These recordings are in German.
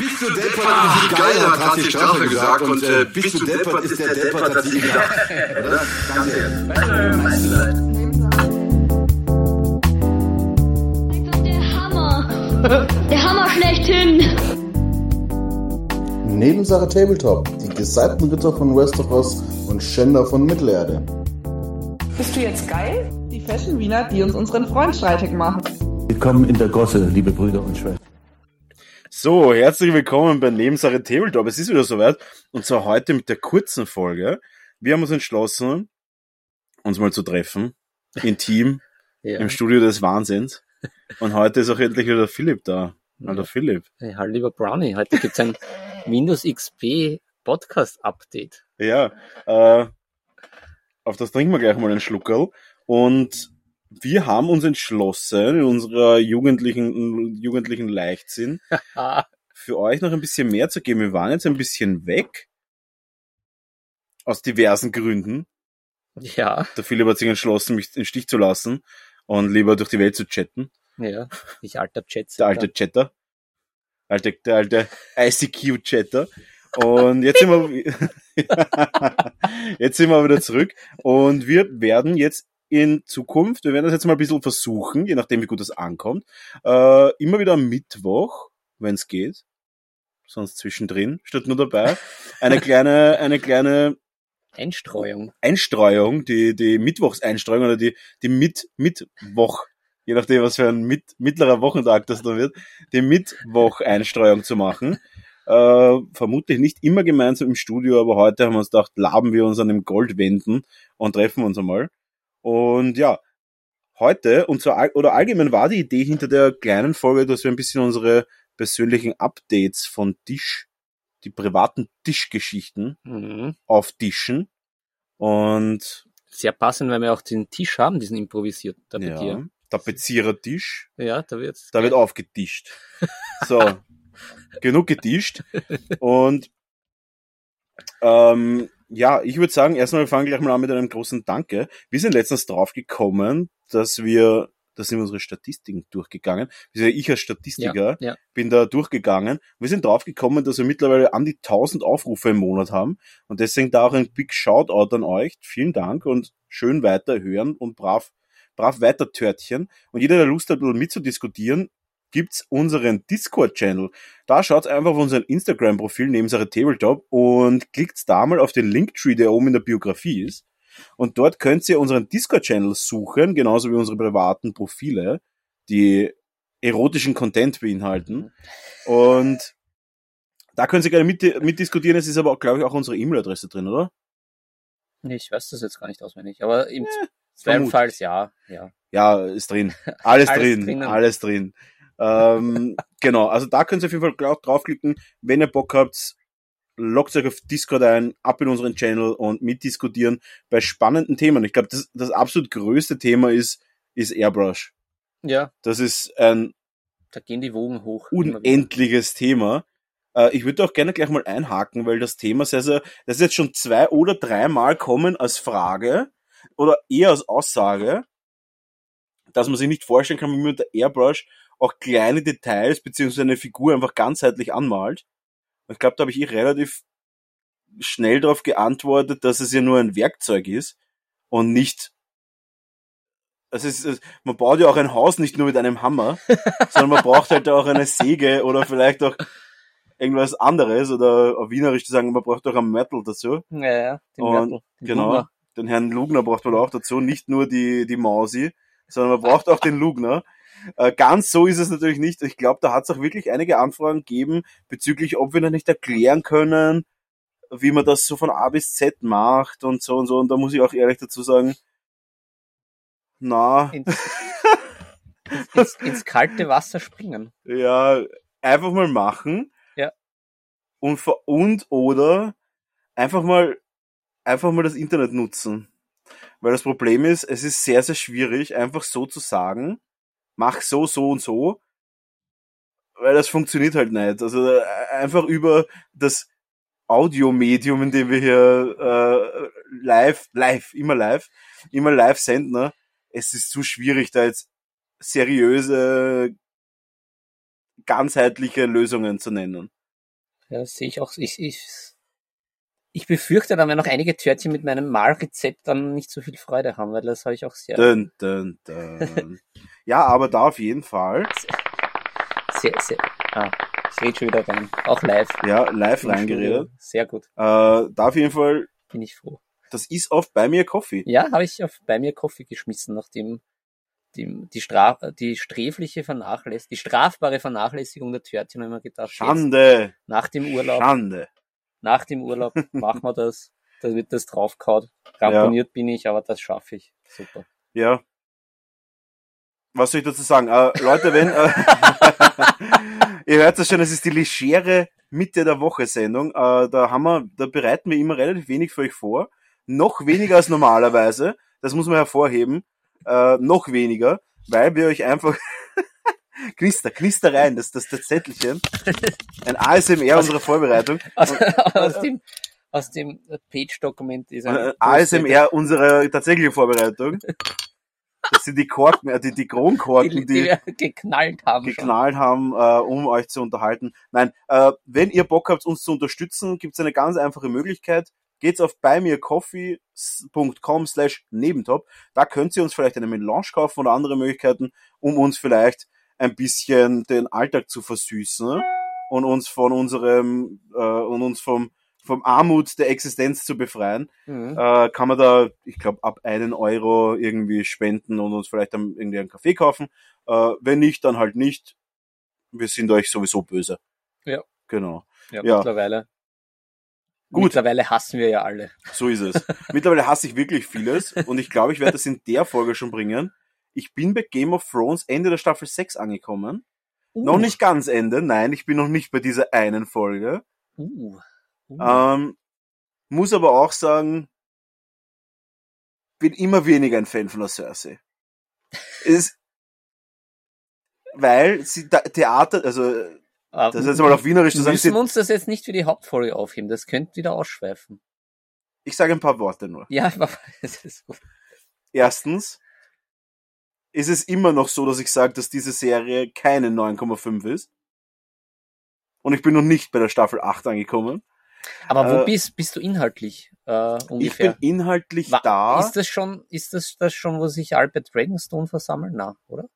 Bist du deppert, ah, wie geil, hat Rassi Straffe gesagt. Und äh, bist du deppert, ist der deppert, hat sie gedacht. Oder? Danke. Der Hammer. Der Hammer schlechthin. Nebensache Tabletop. Die gesalbten Ritter von Westeros und Schänder von Mittelerde. Bist du jetzt geil? Die Fashion Wiener, die uns unseren Freund streitig machen. Willkommen in der Gosse, liebe Brüder und Schwestern. So, herzlich willkommen bei Nebensache Tabletop. Es ist wieder soweit. Und zwar heute mit der kurzen Folge. Wir haben uns entschlossen, uns mal zu treffen. Intim. ja. Im Studio des Wahnsinns. Und heute ist auch endlich wieder der Philipp da. Hallo Philipp. Hey, hallo lieber Brownie. Heute gibt's ein Windows XP Podcast Update. Ja, äh, auf das trinken wir gleich mal einen Schluckerl. Und wir haben uns entschlossen, in unserer jugendlichen, jugendlichen Leichtsinn, für euch noch ein bisschen mehr zu geben. Wir waren jetzt ein bisschen weg. Aus diversen Gründen. Ja. Der Philipp hat sich entschlossen, mich in Stich zu lassen und lieber durch die Welt zu chatten. Ja, ich alter Chat. Der alte Chatter. Alte, der alte ICQ-Chatter. Und jetzt sind wir, jetzt sind wir wieder zurück und wir werden jetzt in Zukunft, wir werden das jetzt mal ein bisschen versuchen, je nachdem wie gut das ankommt, äh, immer wieder am Mittwoch, wenn es geht, sonst zwischendrin, steht nur dabei, eine kleine, eine kleine Einstreuung. Einstreuung, die, die Mittwochseinstreuung oder die, die Mit, Mittwoch, je nachdem was für ein mit, mittlerer Wochentag das da wird, die Mittwoch-Einstreuung zu machen. Äh, vermutlich nicht immer gemeinsam im Studio, aber heute haben wir uns gedacht, laben wir uns an dem Gold wenden und treffen uns einmal. Und ja, heute, und zwar, oder allgemein war die Idee hinter der kleinen Folge, dass wir ein bisschen unsere persönlichen Updates von Tisch, die privaten Tischgeschichten mhm. auftischen. Und sehr passend, weil wir auch den Tisch haben, diesen improvisierten Tapezier. Ja, Tapezierertisch. Ja, da wird's. Da wird aufgetischt. So, genug getischt. Und ähm, ja, ich würde sagen, erstmal fangen wir gleich mal an mit einem großen Danke. Wir sind letztens drauf gekommen, dass wir, da sind wir unsere Statistiken durchgegangen. Ich als Statistiker ja, ja. bin da durchgegangen. Wir sind drauf gekommen, dass wir mittlerweile an die 1000 Aufrufe im Monat haben. Und deswegen da auch ein Big Shoutout an euch. Vielen Dank und schön weiterhören und brav, brav weiter Törtchen. Und jeder, der Lust hat, mitzudiskutieren, gibt's unseren Discord-Channel. Da schaut einfach auf unseren Instagram-Profil neben seiner Tabletop und klickt da mal auf den Linktree, der oben in der Biografie ist. Und dort könnt ihr unseren Discord-Channel suchen, genauso wie unsere privaten Profile, die erotischen Content beinhalten. Und da können Sie gerne mit, mitdiskutieren. Es ist aber, glaube ich, auch unsere E-Mail-Adresse drin, oder? Nee, ich weiß das jetzt gar nicht auswendig. Aber im ja, Zweifelsfalls ja, ja. Ja, ist drin. Alles, alles drin. Drinnen. Alles drin ähm, genau, also da könnt ihr auf jeden Fall draufklicken. Wenn ihr Bock habt, loggt euch auf Discord ein, ab in unseren Channel und mitdiskutieren bei spannenden Themen. Ich glaube, das, das absolut größte Thema ist, ist Airbrush. Ja. Das ist ein da gehen die Wogen hoch. Unendliches Thema. Äh, ich würde auch gerne gleich mal einhaken, weil das Thema sehr, sehr, das ist jetzt schon zwei oder dreimal kommen als Frage oder eher als Aussage, dass man sich nicht vorstellen kann, wie man mit der Airbrush auch kleine Details beziehungsweise eine Figur einfach ganzheitlich anmalt. Ich glaube, da habe ich eh relativ schnell darauf geantwortet, dass es ja nur ein Werkzeug ist und nicht es ist, man baut ja auch ein Haus nicht nur mit einem Hammer, sondern man braucht halt auch eine Säge oder vielleicht auch irgendwas anderes oder auf Wienerisch zu sagen, man braucht auch ein Metal dazu. Ja, ja, den und, Metal. Den genau. Lugner. Den Herrn Lugner braucht man auch dazu, nicht nur die, die Mausi, sondern man braucht auch den Lugner. Äh, ganz so ist es natürlich nicht. Ich glaube, da hat es auch wirklich einige Anfragen gegeben bezüglich, ob wir noch nicht erklären können, wie man das so von A bis Z macht und so und so. Und da muss ich auch ehrlich dazu sagen, na. Ins, ins, ins kalte Wasser springen. Ja, einfach mal machen. Ja. Und, und oder einfach mal, einfach mal das Internet nutzen. Weil das Problem ist, es ist sehr, sehr schwierig, einfach so zu sagen, mach so, so und so, weil das funktioniert halt nicht. Also äh, einfach über das Audiomedium, in dem wir hier äh, live, live, immer live, immer live senden, ne? es ist zu schwierig, da jetzt seriöse, ganzheitliche Lösungen zu nennen. Ja, sehe ich auch. Ich, ich, ich befürchte, dann werden noch einige Törtchen mit meinem Malrezept dann nicht so viel Freude haben, weil das habe ich auch sehr, Dun, dun, dun. ja, aber da auf jeden Fall. sehr, sehr. Ah, ich rede schon wieder rein. Auch live. Ja, live reingeredet. Sehr gut. Äh, da auf jeden Fall, Bin ich froh. das ist oft bei mir Coffee. Ja, habe ich auf, bei mir Kaffee geschmissen, nachdem die, die, Straf, die sträfliche Vernachlässigung, die strafbare Vernachlässigung der Törtchen, haben wir gedacht, jetzt, Schande, nach dem Urlaub, Schande. Nach dem Urlaub machen wir das, da wird das draufgehauen. Ramponiert bin ich, aber das schaffe ich. Super. Ja. Was soll ich dazu sagen? Äh, Leute, wenn, äh, ihr hört es schon, es ist die legere Mitte der Woche Sendung. Äh, da haben wir, da bereiten wir immer relativ wenig für euch vor. Noch weniger als normalerweise. Das muss man hervorheben. Äh, noch weniger, weil wir euch einfach Knister, Knister rein, das, das, das Zettelchen. Ein ASMR unserer Vorbereitung. Aus, aus dem, aus dem Page-Dokument ist ein Äh, ASMR unserer tatsächlichen Vorbereitung. Das sind die Korken, äh, die, die Kronkorken, die, die, die wir geknallt haben schon. geknallt haben, äh, um euch zu unterhalten. Nein, äh, wenn ihr Bock habt, uns zu unterstützen, gibt es eine ganz einfache Möglichkeit. Geht's auf buymeacoffee.com slash nebentop. Da könnt ihr uns vielleicht eine Melange kaufen oder andere Möglichkeiten, um uns vielleicht ein bisschen den Alltag zu versüßen und uns von unserem äh, und uns vom vom Armut der Existenz zu befreien Mhm. äh, kann man da, ich glaube, ab einen Euro irgendwie spenden und uns vielleicht dann irgendwie einen Kaffee kaufen. Äh, wenn nicht, dann halt nicht. Wir sind euch sowieso böse. Ja. Genau. Ja, Ja. mittlerweile. Gut. Mittlerweile hassen wir ja alle. So ist es. Mittlerweile hasse ich wirklich vieles und ich glaube, ich werde das in der Folge schon bringen. Ich bin bei Game of Thrones Ende der Staffel 6 angekommen. Uh, Noch nicht ganz Ende, nein, ich bin noch nicht bei dieser einen Folge. Uh, uh. Ähm, muss aber auch sagen, bin immer weniger ein Fan von der Cersei. ist, weil sie Theater, also Aber das ist jetzt mal auf Wienerisch zu sagen, müssen sie, wir uns das jetzt nicht für die Hauptfolge aufheben. Das könnte wieder ausschweifen. ich sage ein paar Worte nur. Ja, das ist gut. Erstens ist es immer noch so, dass ich sage, dass diese Serie keine 9,5 ist. Und ich bin noch nicht bei der Staffel 8 angekommen. Aber wo Äh, bist, bist du inhaltlich äh, Ich ungefähr? bin inhaltlich Wa- da, Ist das schon, ist das, das schon, wo sich bei Dragonstone versammeln? Na, oder?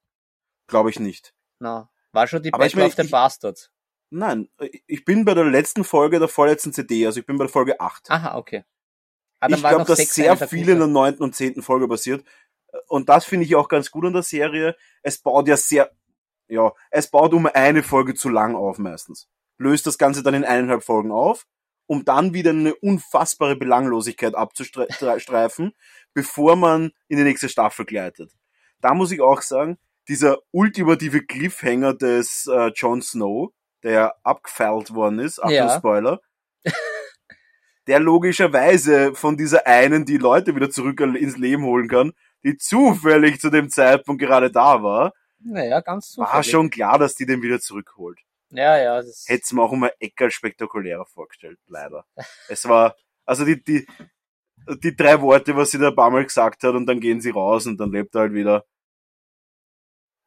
glaube ich nicht. Na, war schon die Aber ich Battle meine, of the ich- Bastards. Nein, ich bin bei der letzten Folge der vorletzten CD, also ich bin bei der Folge 8. Aha, okay. Ah, ich war glaube, dass sehr viel in der neunten und zehnten Folge passiert. Und das finde ich auch ganz gut an der Serie. Es baut ja sehr, ja, es baut um eine Folge zu lang auf meistens. Löst das Ganze dann in eineinhalb Folgen auf, um dann wieder eine unfassbare Belanglosigkeit abzustreifen, bevor man in die nächste Staffel gleitet. Da muss ich auch sagen, dieser ultimative Cliffhanger des äh, Jon Snow, der abgefeilt worden ist, Achtung Ja. Spoiler, der logischerweise von dieser einen die Leute wieder zurück ins Leben holen kann, die zufällig zu dem Zeitpunkt gerade da war, Naja, ganz war zufällig. schon klar, dass die den wieder zurückholt. Ja, ja. Das Hätte es mir auch ein Eckerl spektakulärer vorgestellt, leider. Es war, also die, die, die drei Worte, was sie da ein paar Mal gesagt hat und dann gehen sie raus und dann lebt er halt wieder.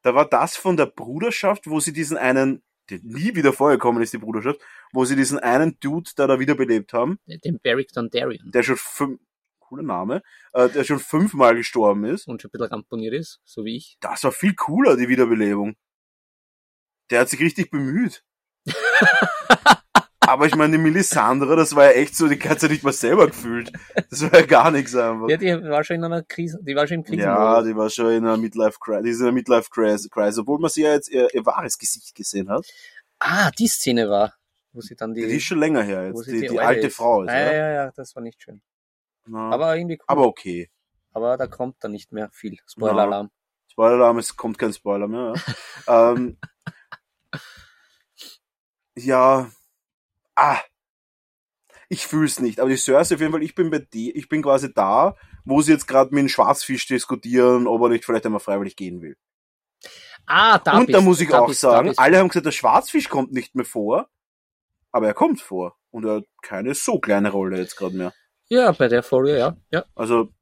Da war das von der Bruderschaft, wo sie diesen einen, der nie wieder vorgekommen ist, die Bruderschaft, wo sie diesen einen Dude da, da wiederbelebt haben, den Beric Dondarrion. der schon fünf, cooler Name, äh, der schon fünfmal gestorben ist. Und schon ein bisschen ramponiert ist, so wie ich. Das war viel cooler, die Wiederbelebung. Der hat sich richtig bemüht. Aber ich meine, die Melisandre, das war ja echt so, die hat ja nicht mal selber gefühlt. Das war ja gar nichts einfach. Ja, die war schon in einer Krise, die war schon im Krieg. Ja, die war schon in einer Midlife Crisis, die ist in einer Midlife Crisis, Crisis, obwohl man sie ja jetzt ihr, ihr wahres Gesicht gesehen hat. ah, die Szene war, wo sie dann die, Die ist schon länger her jetzt, die, die Eule alte ist. Frau ist, ja, ja. ja, ja, das war nicht schön. Na, Aber irgendwie cool. aber okay. Aber da kommt dann nicht mehr viel. Spoiler-Alarm. Spoiler-Alarm, es kommt kein Spoiler mehr. Ja, ähm, ja ah, ich fühl's nicht. Aber die Cersei auf jeden Fall, ich bin bei die, ich bin quasi da, wo sie jetzt gerade mit dem Schwarzfisch diskutieren, ob er nicht vielleicht einmal freiwillig gehen will. Ah, da Und bist da muss ich da auch bist- sagen, alle haben gesagt, der Schwarzfisch kommt nicht mehr vor, aber er kommt vor. Und er hat keine so kleine Rolle jetzt gerade mehr. Ja, bei der Folge, ja. ja. Also,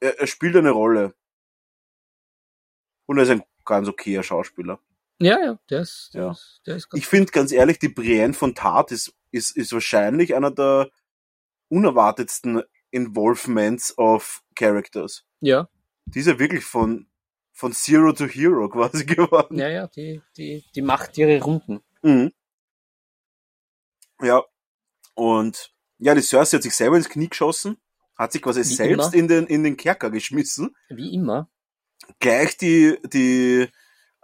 er, er spielt eine Rolle. Und er ist ein ganz okayer Schauspieler. Ja, ja, der ist, der Ja. ist, der ist ganz Ich finde ganz ehrlich, die Brienne von Tart ist ist, ist wahrscheinlich einer der unerwartetsten Involvements of Characters. Ja, Die ist ja wirklich von, von Zero to Hero quasi geworden. ja, ja, die, die, die macht ihre Runden. Mhm. Ja. Und ja, die Cersei hat sich selber ins Knie geschossen, hat sich quasi Wie selbst immer. in den, in den Kerker geschmissen. Wie immer. Gleich die, die,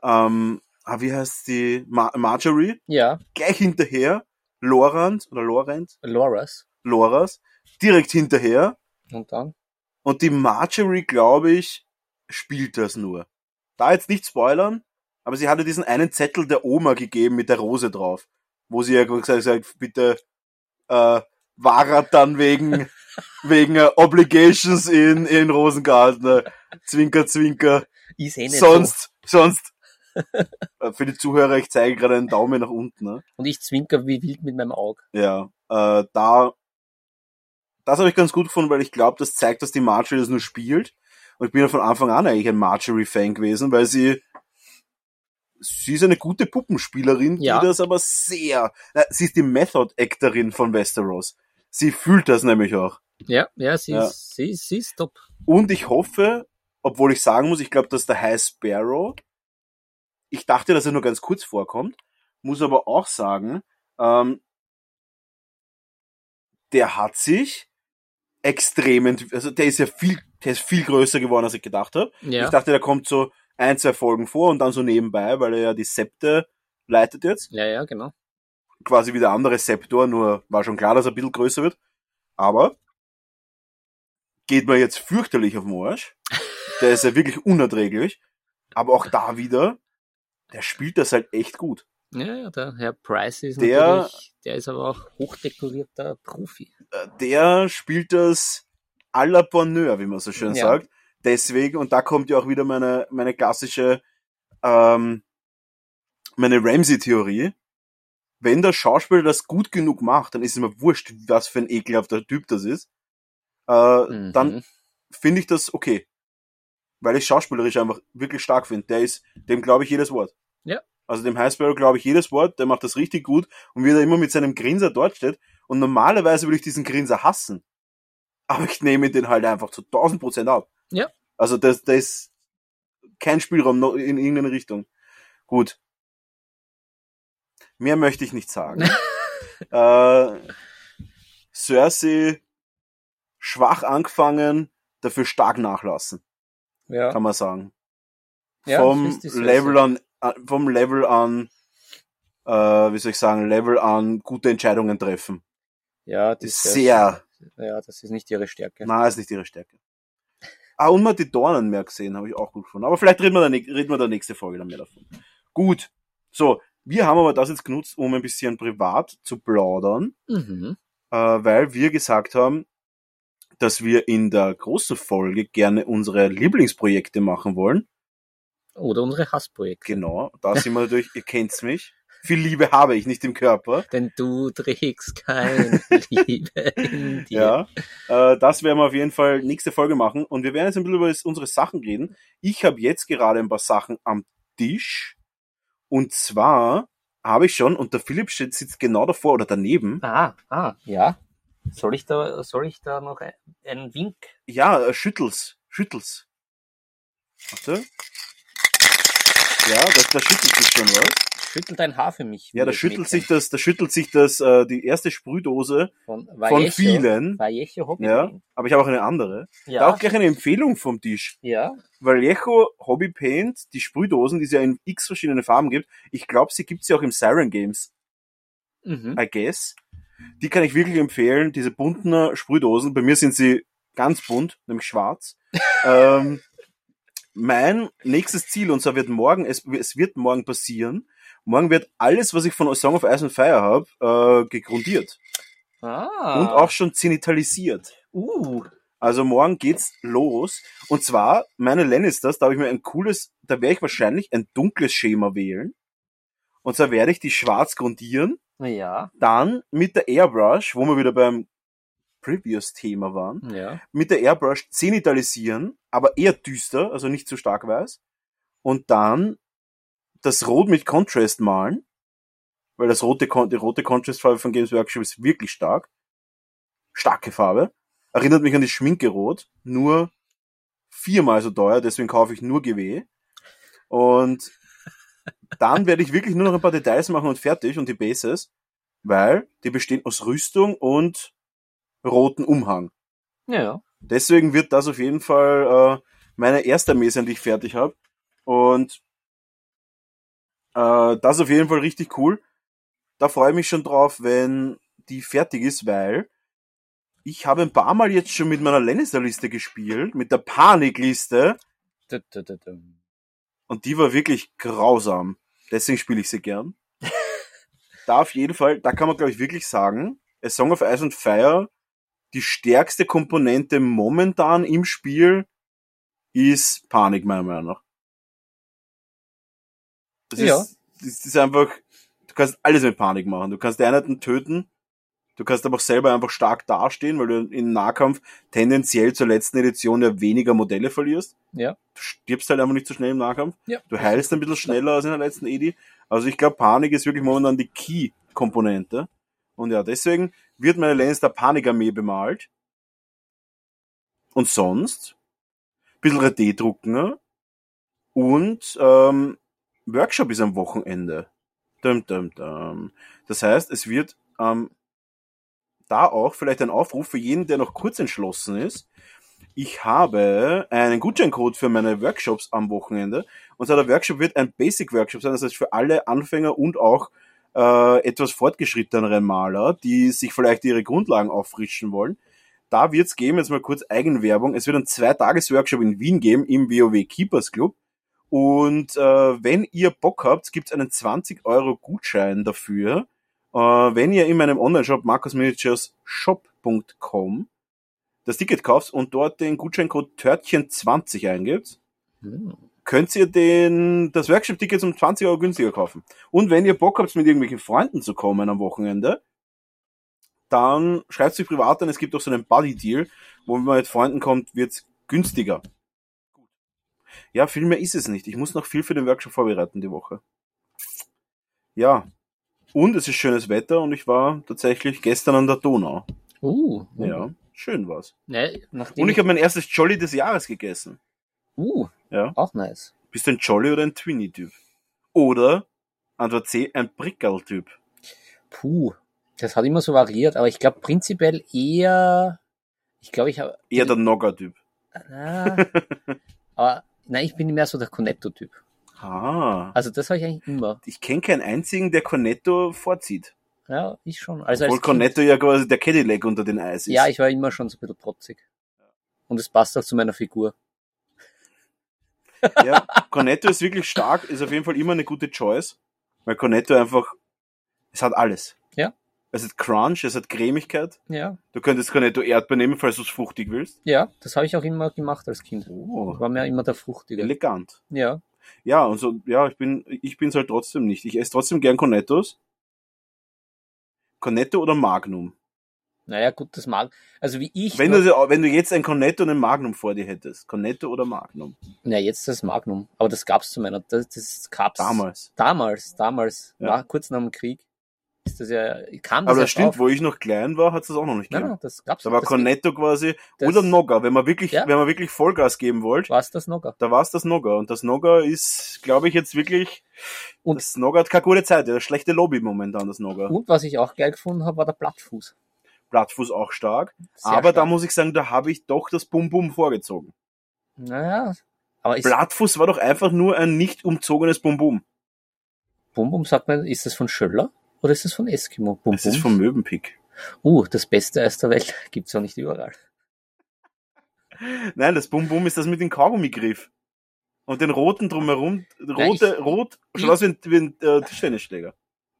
ähm, ah, wie heißt die, Mar Marjorie, Ja, gleich hinterher, Lorand oder Lorent, Loras. Loras, direkt hinterher. Und dann? Und die Marjorie, glaube ich, spielt das nur. Da jetzt nicht spoilern, aber sie hatte diesen einen Zettel der Oma gegeben mit der Rose drauf, wo sie ja gesagt hat, bitte äh, war er dann wegen wegen äh, Obligations in in Rosengarten. Äh, zwinker, zwinker. Ist eh nicht Sonst, sonst. Äh, Für die Zuhörer, ich zeige gerade einen Daumen nach unten. Ne? so. Und ich zwinker wie wild mit meinem Auge. Ja, äh, da, das habe ich ganz gut gefunden, weil ich glaube, das zeigt, dass die Marjorie das nur spielt. Und ich bin ja von Anfang an eigentlich ein Marjorie-Fan gewesen, weil sie, sie ist eine gute Puppenspielerin, Ja. die das aber sehr, na, sie ist die Method-Actorin von Westeros. Sie fühlt das nämlich auch. Ja, ja, sie, Ja. Ist, sie, ist- sie ist top. Und ich hoffe, obwohl ich sagen muss, ich glaube, dass der High Sparrow, ich dachte, dass er nur ganz kurz vorkommt, muss aber auch sagen, ähm, der hat sich extrem, ent- also der ist ja viel, der ist viel größer geworden, als ich gedacht habe. Ja, Ich dachte, der kommt so ein, zwei Folgen vor und dann so nebenbei, weil er ja die Septe leitet jetzt. ja, ja, genau. Quasi wie der andere Septor, nur war schon klar, dass er ein bisschen größer wird. Aber geht mir jetzt fürchterlich auf den Arsch. Der ist ja wirklich unerträglich. Aber auch da wieder, der spielt das halt echt gut. Ja, ja, der Herr Price ist Der- natürlich, der ist aber auch hochdekorierter Profi. Äh, Der spielt das à la Bonheur, wie man so schön Ja. sagt. Deswegen, und da kommt ja auch wieder meine, meine klassische, ähm, meine Ramsey-Theorie. Wenn der Schauspieler das gut genug macht, dann ist es mir wurscht, was für ein ekelhafter Typ das ist. Äh, Mhm. Dann finde ich das okay. Weil ich schauspielerisch einfach wirklich stark finde. Der ist, dem glaube ich jedes Wort. Ja. Also dem High Sparrow glaube ich jedes Wort, der macht das richtig gut und wie er immer mit seinem Grinser dort steht. Und normalerweise würde ich diesen Grinser hassen. Aber ich nehme den halt einfach zu 1000 Prozent ab. Ja. Also das, das ist kein Spielraum noch in irgendeine Richtung. Gut. Mehr möchte ich nicht sagen. äh, Cersei schwach angefangen, dafür stark nachlassen, Ja, kann man sagen. Ja, vom das. Level an, an- vom Level an, äh, wie soll ich sagen, Level an gute Entscheidungen treffen. ja, die Ist sehr, Ja, das ist nicht ihre Stärke. na, ist nicht ihre Stärke. Ah, und man hat die Dornen mehr gesehen, habe ich auch gut gefunden. Aber vielleicht reden wir, reden der nächste Folge dann mehr davon. Gut. So, wir haben aber das jetzt genutzt, um ein bisschen privat zu plaudern. Mhm. äh, weil wir gesagt haben, dass wir in der großen Folge gerne unsere Lieblingsprojekte machen wollen. Oder unsere Hassprojekte. Genau, da sind wir natürlich, ihr kennt's mich. Viel Liebe habe ich nicht im Körper. Denn du trägst keine Liebe in dir. Ja, äh, das werden wir auf jeden Fall nächste Folge machen. Und wir werden jetzt ein bisschen über unsere Sachen reden. Ich habe jetzt gerade ein paar Sachen am Tisch. Und zwar habe ich schon, und der Philipp sitzt genau davor oder daneben. Ah, ah, ja. Soll ich da, soll ich da noch ein, einen Wink? Ja, äh, schüttel's, schüttel's. Warte. Ja, das, da schüttelt sich schon was. Schüttel dein Haar für mich. Ja, da schüttelt sich das, da schüttelt sich das, äh, die erste Sprühdose von, von Vallejo. vielen. Vallejo Hobby. Ja, aber ich habe auch eine andere. Da ja, auch gleich eine Empfehlung vom Tisch. ja. Vallejo Hobby Paint, die Sprühdosen, die es ja in x verschiedene Farben gibt. Ich glaube, sie gibt's ja auch im Siren Games, Mhm. I guess. Die kann ich wirklich empfehlen, diese bunten äh, Sprühdosen. Bei mir sind sie ganz bunt, nämlich schwarz. ähm, mein nächstes Ziel, und zwar wird morgen, es, es wird morgen passieren, morgen wird alles, was ich von A Song of Ice and Fire habe, äh, gegrundiert. Ah. Und auch schon zenitalisiert. Uh. Also morgen geht's los. Und zwar, meine Lannisters, da habe ich mir ein cooles, da werde ich wahrscheinlich ein dunkles Schema wählen. Und zwar werde ich die schwarz grundieren, Ja. dann mit der Airbrush, wo wir wieder beim previous Thema waren, Ja. mit der Airbrush zenitalisieren, aber eher düster, also nicht zu stark weiß. Und dann das Rot mit Contrast malen, weil das rote, die rote Contrast-Farbe von Games Workshop ist wirklich stark. Starke Farbe. Erinnert mich an die Schminke Rot, nur viermal so teuer, deswegen kaufe ich nur GW. Und dann werde ich wirklich nur noch ein paar Details machen und fertig und die Bases, weil die bestehen aus Rüstung und roten Umhang. Ja, Deswegen wird das auf jeden Fall äh, meine erste Messe, die ich fertig habe. Und äh, das ist auf jeden Fall richtig cool. Da freue ich mich schon drauf, wenn die fertig ist, weil ich habe ein paar Mal jetzt schon mit meiner Lannister-Liste gespielt, mit der Panikliste. Und die war wirklich grausam. Deswegen spiele ich sie gern. da auf jeden Fall, da kann man glaube ich wirklich sagen, A Song of Ice and Fire, die stärkste Komponente momentan im Spiel ist Panik, meiner Meinung nach. Das Ja. ist, das ist einfach, du kannst alles mit Panik machen. Du kannst die Einheiten töten, du kannst aber auch selber einfach stark dastehen, weil du in Nahkampf tendenziell zur letzten Edition ja weniger Modelle verlierst Ja, du stirbst halt einfach nicht so schnell im Nahkampf. ja. Du heilst ein bisschen schneller als in der letzten Edi. Also ich glaube, Panik ist wirklich momentan die Key-Komponente. Und ja, deswegen wird meine Lannister Panikarmee bemalt. Und sonst ein bisschen 3D-Drucken. ne? Und ähm, Workshop ist am Wochenende. Dum, dum, dum. Das heißt, es wird ähm, da auch vielleicht ein Aufruf für jeden, der noch kurz entschlossen ist. Ich habe einen Gutscheincode für meine Workshops am Wochenende. Und zwar der Workshop wird ein Basic Workshop sein, das heißt für alle Anfänger und auch äh, etwas fortgeschrittenere Maler, die sich vielleicht ihre Grundlagen auffrischen wollen. Da wird's geben, jetzt mal kurz Eigenwerbung, es wird ein Zwei-Tages-Workshop in Wien geben, im WoW Keepers Club. Und äh, wenn ihr Bock habt, gibt's einen 20 Euro Gutschein dafür. Äh, wenn ihr in meinem Online-Shop markusminiatureShop.com das Ticket kauft und dort den Gutscheincode Törtchen20 eingibt, Hm. könnt ihr den, das Workshop-Ticket um 20 Euro günstiger kaufen. Und wenn ihr Bock habt, mit irgendwelchen Freunden zu kommen am Wochenende, dann schreibt sich privat an, es gibt auch so einen Buddy-Deal, wo wenn man mit Freunden kommt, wird's günstiger. Ja, viel mehr ist es nicht. Ich muss noch viel für den Workshop vorbereiten die Woche. Ja. Und es ist schönes Wetter und ich war tatsächlich gestern an der Donau. Uh, uh. Ja, schön war's. Ne, nachdem Und ich habe mein erstes Jolly des Jahres gegessen. uh, Ja. auch nice. Bist du ein Jolly oder ein Twinny-Typ? Oder, Antwort C, ein Prickerl-Typ? Puh, das hat immer so variiert, aber ich glaube prinzipiell eher, ich glaube, ich habe, Eher der Nogger-Typ. na, aber nein, ich bin mehr so der Cornetto-Typ. Ah. Also das habe ich eigentlich immer. Ich kenne keinen einzigen, der Cornetto vorzieht. Ja, ich schon. Also Obwohl als Cornetto ja quasi der Cadillac unter den Eis ist. ja, ich war immer schon so ein bisschen trotzig. Und es passt auch zu meiner Figur. ja, Cornetto ist wirklich stark, ist auf jeden Fall immer eine gute Choice. Weil Cornetto einfach, es hat alles. Es hat Crunch, es hat Cremigkeit. Ja, Du könntest Cornetto Erdbeer nehmen, falls du es fruchtig willst. ja, das habe ich auch immer gemacht als Kind. Oh, War mir immer der Fruchtige. elegant. Ja, Ja, und so, ja, ich bin, ich bin's halt trotzdem nicht. Ich esse trotzdem gern Cornettos. Cornetto oder Magnum? naja, gut, das mag. Also wie ich. Wenn du, wenn du jetzt ein Cornetto und ein Magnum vor dir hättest. Cornetto oder Magnum? Na, jetzt das Magnum. Aber das gab's zu meiner, das, das gab's. Damals. Damals, damals, Ja. nach, kurz nach dem Krieg, ist das ja, kam das Aber das stimmt, auf. wo ich noch klein war, hat es das auch noch nicht gegeben. nein, das gab's Da war das Cornetto quasi, das- oder Nogger, wenn man wirklich, Ja. wenn man wirklich Vollgas geben wollte, War's das noch? da war es das Nogger. Und das Nogger ist, glaube ich, jetzt wirklich, Und- das Nogger hat keine gute Zeit, ja, schlechte Lobby momentan, das Nogger. Und was ich auch geil gefunden habe, war der Plattfuß. Plattfuß auch stark. Sehr aber da stark. muss ich sagen, da habe ich doch das Bum-Bum vorgezogen. Naja, aber ist, Blattfuß war doch einfach nur ein nicht umzogenes Bum-Bum. Bum Bum, sagt man, ist das von Schöller oder ist das von Eskimo? Bum Das ist Bum. vom Möwenpick. Uh, das Beste aus der Welt gibt's auch nicht überall. Nein, das Bum-Bum ist das mit dem Kaugummigriff. Und den roten drumherum, rote, ich- rot, ich- schaut aus wie ein, wie ein äh, Tischtennisschläger.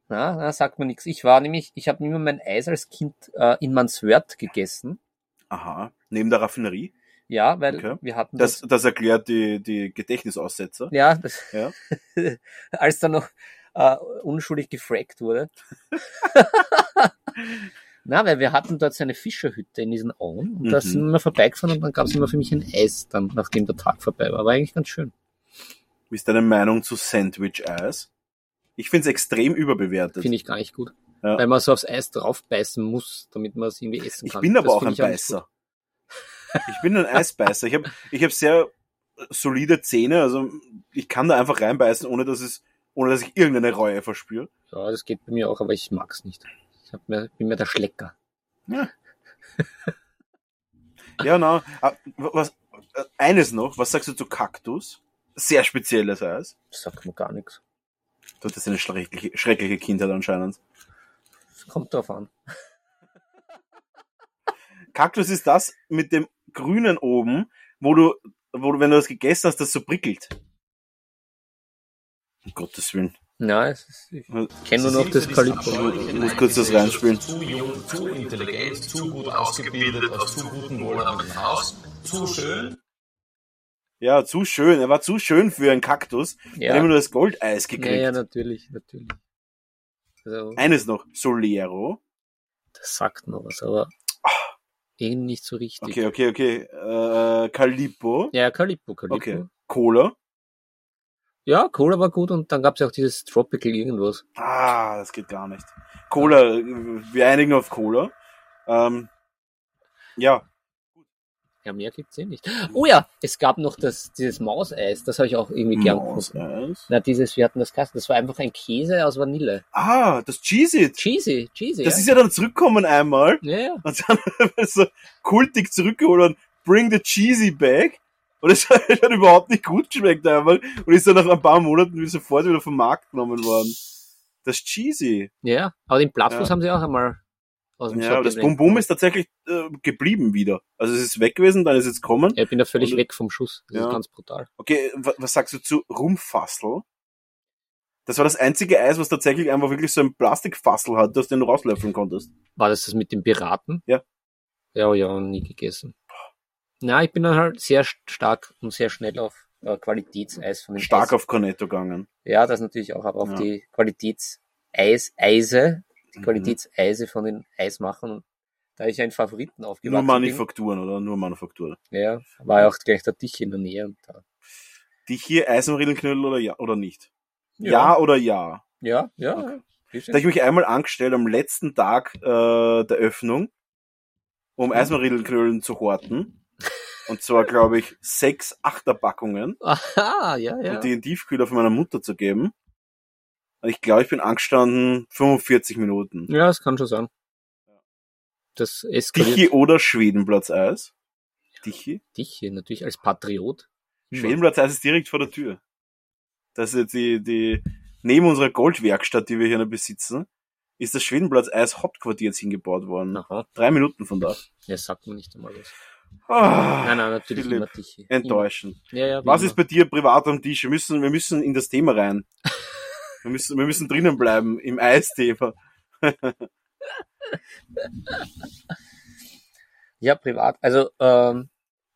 Na, na, sagt man nichts. Ich war nämlich, ich habe immer mein Eis als Kind äh, in Manswörth gegessen. Aha. Neben der Raffinerie. Ja, weil Okay. wir hatten Das, das erklärt die, die Gedächtnisaussetzer. Ja, das, Ja. als da noch äh, unschuldig gefragt wurde. Na, weil wir hatten dort so eine Fischerhütte in diesen Auen und da Mhm. sind wir vorbeigefahren und dann gab es immer für mich ein Eis dann, nachdem der Tag vorbei war. War eigentlich ganz schön. Wie ist deine Meinung zu Sandwich-Eis? Ich finde es extrem überbewertet. Finde ich gar nicht gut. Ja. Weil man so aufs Eis draufbeißen muss, damit man es irgendwie essen Ich kann. bin aber Das auch ein ich Beißer. Ich bin ein Eisbeißer. Ich habe ich hab sehr solide Zähne, also ich kann da einfach reinbeißen, ohne dass es, ohne dass ich irgendeine Reue verspüre. Ja, das geht bei mir auch, aber ich mag's nicht. Ich hab mir, bin mir der Schlecker. Ja, na, ah, was, äh, eines noch, was sagst du zu Kaktus? Sehr spezielles Eis. Das sagt mir gar nichts. Du hattest eine schreckliche, schreckliche Kindheit anscheinend. Das kommt drauf an. Kaktus ist das mit dem Grünen oben, wo du, wo du, wenn du das gegessen hast, das so prickelt. Um Gottes Willen. Ja, es ist, ich kenne nur noch das Kalippo. Ich muss kurz das reinspielen. Zu jung, zu intelligent, zu gut ausgebildet, aus zu gutem wohlhabenden Haus, zu schön. Ja, zu schön. Er war zu schön für einen Kaktus. Ja. Er hat immer nur das Goldeis Ja, gekriegt. ja, natürlich, natürlich. Also, Eines noch. Solero. das sagt noch was, aber irgendwie nicht so richtig. Okay, okay, okay. Äh, Calippo. Ja, Kalippo, Kalippo. Okay. Cola. Ja, Cola war gut und dann gab's ja auch dieses Tropical irgendwas. Ah, das geht gar nicht. Cola, wir einigen auf Cola. Ähm, ja, Ja, mehr gibt's eh nicht. Oh ja, es gab noch das, dieses Mauseis, das habe ich auch irgendwie gern. Mauseis. Na, dieses, wir hatten das Kasten, das war einfach ein Käse aus Vanille. Ah, das Cheez-It. Cheesy, cheesy, Das ja. ist ja dann zurückgekommen einmal ja, ja. und dann so kultig zurückgeholt und bring the cheesy back. Und es hat dann überhaupt nicht gut geschmeckt einmal und ist dann nach ein paar Monaten wieder sofort wieder vom Markt genommen worden. Das Cheesy. Ja, aber den Plattfuß Ja. haben sie auch einmal aus dem Ja, aber das Bum Bum ist tatsächlich äh, geblieben wieder. Also es ist weg gewesen, dann ist es gekommen. Ja, ich bin da völlig Und- weg vom Schuss. Das Ja. ist ganz brutal. Okay, wa- was sagst du zu Rumfassel? Das war das einzige Eis, was tatsächlich einfach wirklich so ein Plastikfassel hat, das den du rauslöffeln konntest. War das das mit dem Piraten? Ja. Ja, ja, nie gegessen. Na, ich bin dann halt sehr st- stark und sehr schnell auf äh, Qualitätseis von den Stark Eis. auf Cornetto gegangen. Ja, das natürlich auch, aber auf Ja. die Qualitätseis, Eise, die Mhm. Qualitätseise von den Eismachern. Da ich einen Favoriten Nur aufgewachsen Manufakturen, oder? Nur Manufaktur. bin, ja, war ja auch gleich der Dich in der Nähe. Und da. Dich hier Eisenriedelknödel oder ja, oder nicht? Ja, Ja. oder ja? Ja, ja. Okay. Da ich mich einmal angestellt am letzten Tag äh, der Öffnung, um Eisenriedelknödeln zu horten. Und zwar, glaube ich, sechs Achterpackungen Aha, ja, ja. und die in Tiefkühler von meiner Mutter zu geben. Und ich glaube, ich bin angestanden 45 Minuten. Ja, das kann schon sein. Das eskaliert. Tichy oder Schwedenplatz-Eis? Tichy? Dich natürlich als Patriot. Schwedenplatz-Eis ist direkt vor der Tür. Das ist jetzt die, die, neben unserer Goldwerkstatt, die wir hier noch besitzen, ist das Schwedenplatz-Eis Hauptquartier jetzt hingebaut worden. Aha. Drei Minuten von da. Ja, sagt man nicht einmal was. Ah, Nein, nein, natürlich Philipp, immer Tichy. Enttäuschend. Immer. Ja, ja, Was immer. ist bei dir privat am Tisch? Wir müssen, wir müssen in das Thema rein. Wir müssen, wir müssen drinnen bleiben im Eisthema. Ja, privat. Also, ähm,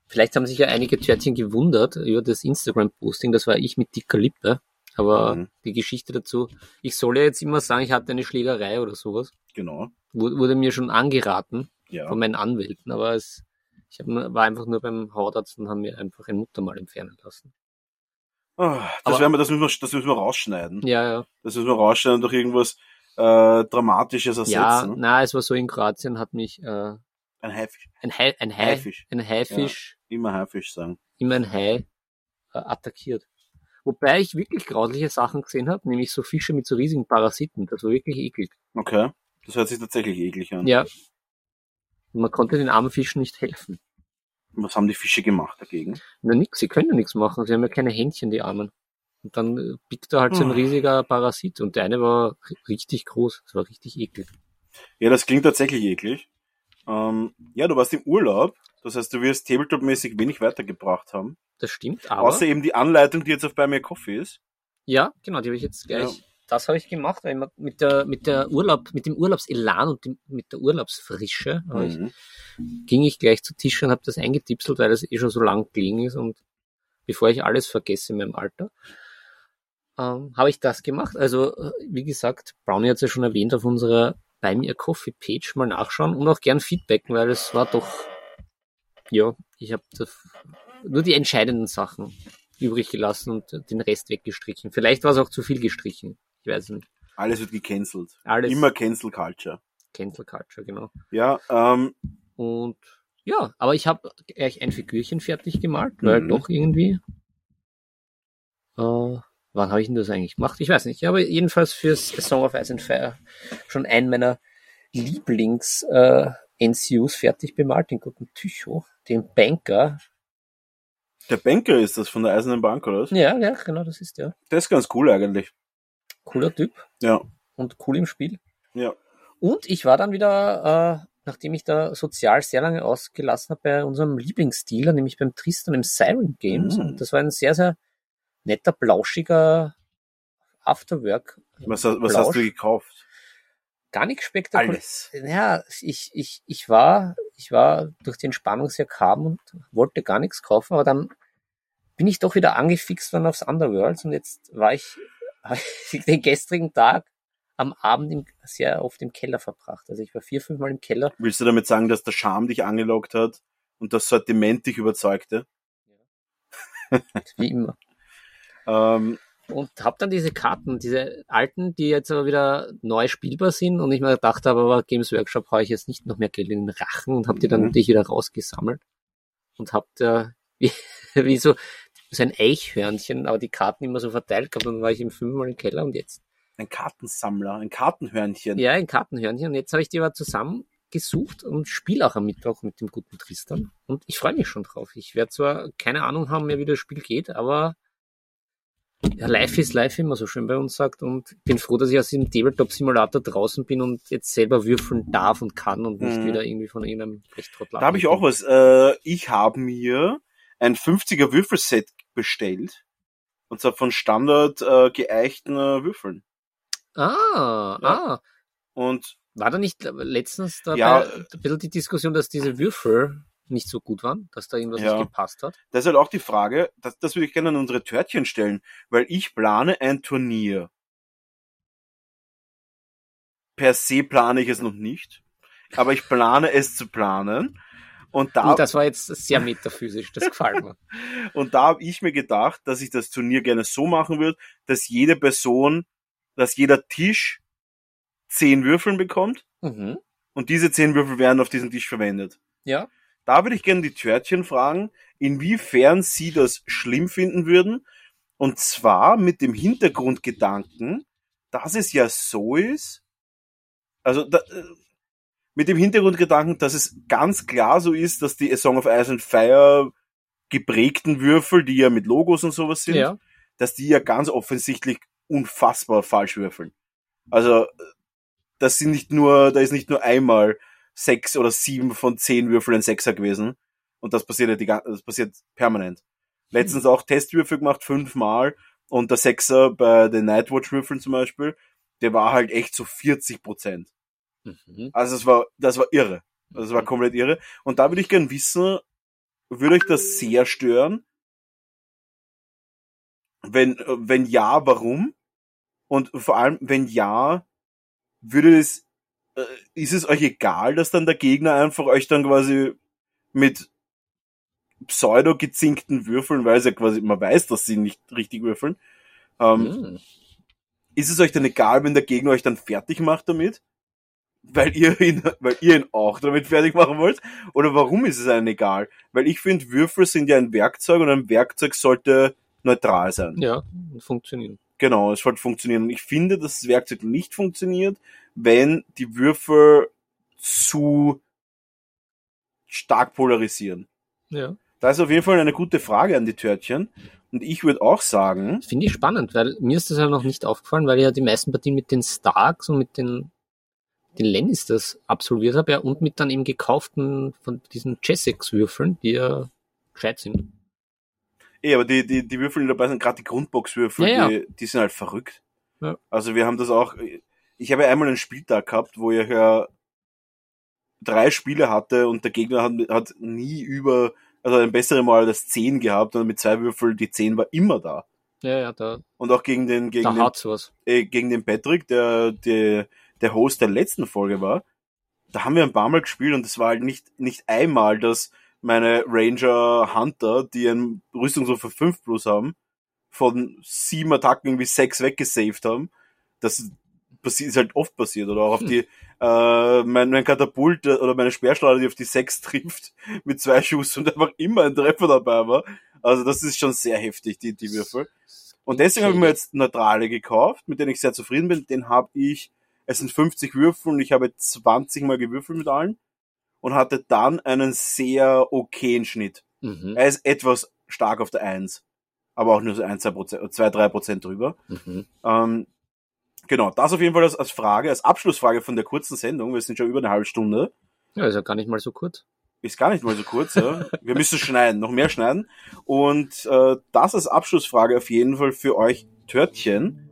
vielleicht haben sich ja einige Törtchen gewundert über das Instagram-Posting. Das war ich mit dicker Lippe. Aber Mhm. die Geschichte dazu, ich soll ja jetzt immer sagen, ich hatte eine Schlägerei oder sowas. Genau. Wurde, wurde mir schon angeraten Ja. von meinen Anwälten, aber es, ich hab, war einfach nur beim Hautarzt und haben mir einfach ein Muttermal entfernen lassen. Ah, das, Aber- werden wir, das, müssen wir, das müssen wir rausschneiden. Ja, ja. Das müssen wir rausschneiden und durch irgendwas äh, Dramatisches ersetzen. Ja, na, es war so in Kroatien hat mich äh, Ein Haifisch. ein Hai, ein Hai, Haifisch. ein Haifisch, Immer Haifisch sagen. immer ein Hai äh, attackiert. Wobei ich wirklich grausliche Sachen gesehen habe, nämlich so Fische mit so riesigen Parasiten. Das war wirklich eklig. Okay. Das hört sich tatsächlich eklig an. Ja. Und man konnte den armen Fischen nicht helfen. Was haben die Fische gemacht dagegen? Na nix, sie können ja nichts machen. Sie haben ja keine Händchen, die Armen. Und dann äh, pickt da halt so ein Hm. riesiger Parasit. Und der eine war ri- richtig groß. Das war richtig eklig. Ja, das klingt tatsächlich eklig. Ähm, ja, du warst im Urlaub. Das heißt, du wirst Tabletop-mäßig wenig weitergebracht haben. Das stimmt, aber... Außer eben die Anleitung, die jetzt auf bei mir Coffee ist. Ja, genau, die habe ich jetzt gleich. Ja. Das habe ich gemacht, weil mit der mit der Urlaub, mit dem Urlaubselan und dem, mit der Urlaubsfrische hab ich, Mhm. ging ich gleich zu Tisch und habe das eingetipselt, weil das eh schon so lang gelegen ist und bevor ich alles vergesse in meinem Alter, ähm, habe ich das gemacht. Also äh, wie gesagt, Brownie hat es ja schon erwähnt auf unserer bei mir Coffee Page mal nachschauen und auch gern feedbacken, weil es war doch ja, ich habe nur die entscheidenden Sachen übrig gelassen und den Rest weggestrichen. Vielleicht war es auch zu viel gestrichen. Ich weiß nicht. Alles wird gecancelt. Alles Immer Cancel Culture. Cancel Culture, genau. Ja, ähm, Und ja, aber ich habe gleich ein Figürchen fertig gemalt, weil Mhm. doch irgendwie. Äh, wann habe ich denn das eigentlich gemacht? Ich weiß nicht. Ich habe jedenfalls fürs Song of Ice and Fire schon einen meiner Lieblings äh, NCUs fertig bemalt, den guten Tycho, den Banker. der Banker ist das von der Eisernen Bank, oder was? Ja, ja, genau, das ist der. Das ist ganz cool eigentlich. Cooler Typ Ja. und cool im Spiel. Ja. Und ich war dann wieder, äh, nachdem ich da sozial sehr lange ausgelassen habe, bei unserem Lieblingsdealer, nämlich beim Tristan im Siren Games. Mm. Und das war ein sehr, sehr netter, blauschiger Afterwork. Was, was Blausch. hast du gekauft? Gar nicht spektakulär. Alles. Ja, ich, ich, ich war, ich war durch die Entspannung sehr calm und wollte gar nichts kaufen, aber dann bin ich doch wieder angefixt worden aufs Underworlds und jetzt war ich den gestrigen Tag am Abend im, sehr oft im Keller verbracht. Also ich war vier, fünf Mal im Keller. Willst du damit sagen, dass der Charme dich angelockt hat und das Sortiment dich überzeugte? wie immer. Ähm, Und habe dann diese Karten, diese alten, die jetzt aber wieder neu spielbar sind und ich mir gedacht habe, aber Games Workshop haue ich jetzt nicht noch mehr Geld in den Rachen und habe die dann Mhm. natürlich wieder rausgesammelt und habe da wie, wie so, so ein Eichhörnchen, aber die Karten immer so verteilt gehabt und dann war ich im fünfmal im Keller und jetzt, ein Kartensammler, ein Kartenhörnchen. ja, ein Kartenhörnchen und jetzt habe ich die aber zusammengesucht und spiele auch am Mittwoch mit dem guten Tristan und ich freue mich schon drauf. Ich werde zwar keine Ahnung haben mehr, wie das Spiel geht, aber ja, live ist live, wie man so schön bei uns sagt. Und bin froh, dass ich aus dem Tabletop-Simulator draußen bin und jetzt selber würfeln darf und kann und nicht Mhm. wieder irgendwie von irgendeinem Rechttrottel Da habe ich auch was. Äh, ich habe mir ein 50er Würfelset bestellt. Und zwar von Standard äh, geeichten äh, Würfeln. Ah, Ja. ah. Und War da nicht letztens da Ja. ein bisschen die Diskussion, dass diese Würfel nicht so gut waren, dass da irgendwas Ja. nicht gepasst hat? das ist halt auch die Frage, das, das würde ich gerne an unsere Törtchen stellen, weil ich plane ein Turnier. Per se plane ich es noch nicht, aber ich plane es zu planen. Und da, das war jetzt sehr metaphysisch, das gefällt mir. und da habe ich mir gedacht, dass ich das Turnier gerne so machen würde, dass jede Person, dass jeder Tisch zehn Würfeln bekommt Mhm. und diese zehn Würfel werden auf diesem Tisch verwendet. Ja. Da würde ich gerne die Törtchen fragen, inwiefern sie das schlimm finden würden. Und zwar mit dem Hintergrundgedanken, dass es ja so ist, also da, äh, mit dem Hintergrundgedanken, dass es ganz klar so ist, dass die A Song of Ice and Fire geprägten Würfel, die ja mit Logos und sowas sind, Ja. dass die ja ganz offensichtlich unfassbar falsch würfeln. Also, äh, das sind nicht nur, da ist nicht nur einmal sechs oder sieben von zehn Würfeln ein Sechser gewesen. Und das passiert ja die, gan- das passiert permanent. Letztens auch Testwürfel gemacht, fünfmal. Und der Sechser bei den Nightwatch-Würfeln zum Beispiel, der war halt echt so 40 Prozent. Mhm. Also das war, das war irre. Das war komplett irre. Und da würde ich gern wissen, würde euch das sehr stören? Wenn, wenn ja, warum? Und vor allem, wenn ja, würde es, äh, ist es euch egal, dass dann der Gegner einfach euch dann quasi mit pseudo gezinkten Würfeln, weil es ja quasi, man weiß, dass sie nicht richtig würfeln, ähm, Mhm. ist es euch dann egal, wenn der Gegner euch dann fertig macht damit? Weil ihr ihn, weil ihr ihn auch damit fertig machen wollt? Oder warum ist es einem egal? Weil ich finde, Würfel sind ja ein Werkzeug und ein Werkzeug sollte neutral sein. Ja, funktionieren. Genau, es sollte funktionieren. Und ich finde, dass das Werkzeug nicht funktioniert, wenn die Würfel zu stark polarisieren. Ja. Da ist auf jeden Fall eine gute Frage an die Törtchen. Und ich würde auch sagen, Finde ich spannend, weil mir ist das ja noch nicht aufgefallen, weil ja die meisten Partien mit den Starks und mit den, den Lannisters absolviert habe, ja, und mit dann eben gekauften von diesen Jessex-Würfeln, die ja gescheit sind. Eh, aber die, die, die Würfel, die dabei sind, gerade die Grundbox-Würfel, Ja, ja. Die, die sind halt verrückt. Ja. Also wir haben das auch, ich habe ja einmal einen Spieltag gehabt, wo ich ja drei Spiele hatte und der Gegner hat, hat nie über, also ein besseres Mal das 10 gehabt und mit zwei Würfeln, die 10 war immer da. Ja, ja, da, Und auch gegen den, gegen den, äh, gegen den Patrick, der, der, der Host der letzten Folge war, da haben wir ein paar Mal gespielt und es war halt nicht, nicht einmal, dass meine Ranger Hunter, die einen Rüstungswurf für 5 plus haben, von sieben Attacken irgendwie sechs weggesaved haben, das passiert, ist halt oft passiert. Oder auch auf die, äh, mein, mein Katapult äh, oder meine Sperrschleuder, die auf die 6 trifft mit zwei Schuss und einfach immer ein Treffer dabei war. Also das ist schon sehr heftig, die, die Würfel. Und deswegen habe ich mir jetzt neutrale gekauft, mit denen ich sehr zufrieden bin. Den habe ich, es sind 50 Würfel und ich habe 20 mal gewürfelt mit allen und hatte dann einen sehr okayen Schnitt. Mhm. Er ist etwas stark auf der 1, aber auch nur so 1, 2 Prozent, 2, 3 Prozent drüber. Mhm. Ähm, genau, das auf jeden Fall als, als Frage, als Abschlussfrage von der kurzen Sendung. Wir sind schon über eine halbe Stunde. Ja, ist ja gar nicht mal so kurz. Ist gar nicht mal so kurz, ja. Wir müssen schneiden, noch mehr schneiden. Und äh, das als Abschlussfrage auf jeden Fall für euch Törtchen.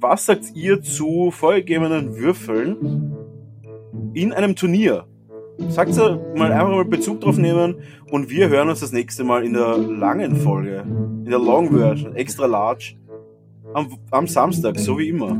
Was sagt ihr zu vorgegebenen Würfeln in einem Turnier? Sagt ihr mal einfach mal Bezug drauf nehmen und wir hören uns das nächste Mal in der langen Folge, in der Long Version, extra large, am, am Samstag, so wie immer.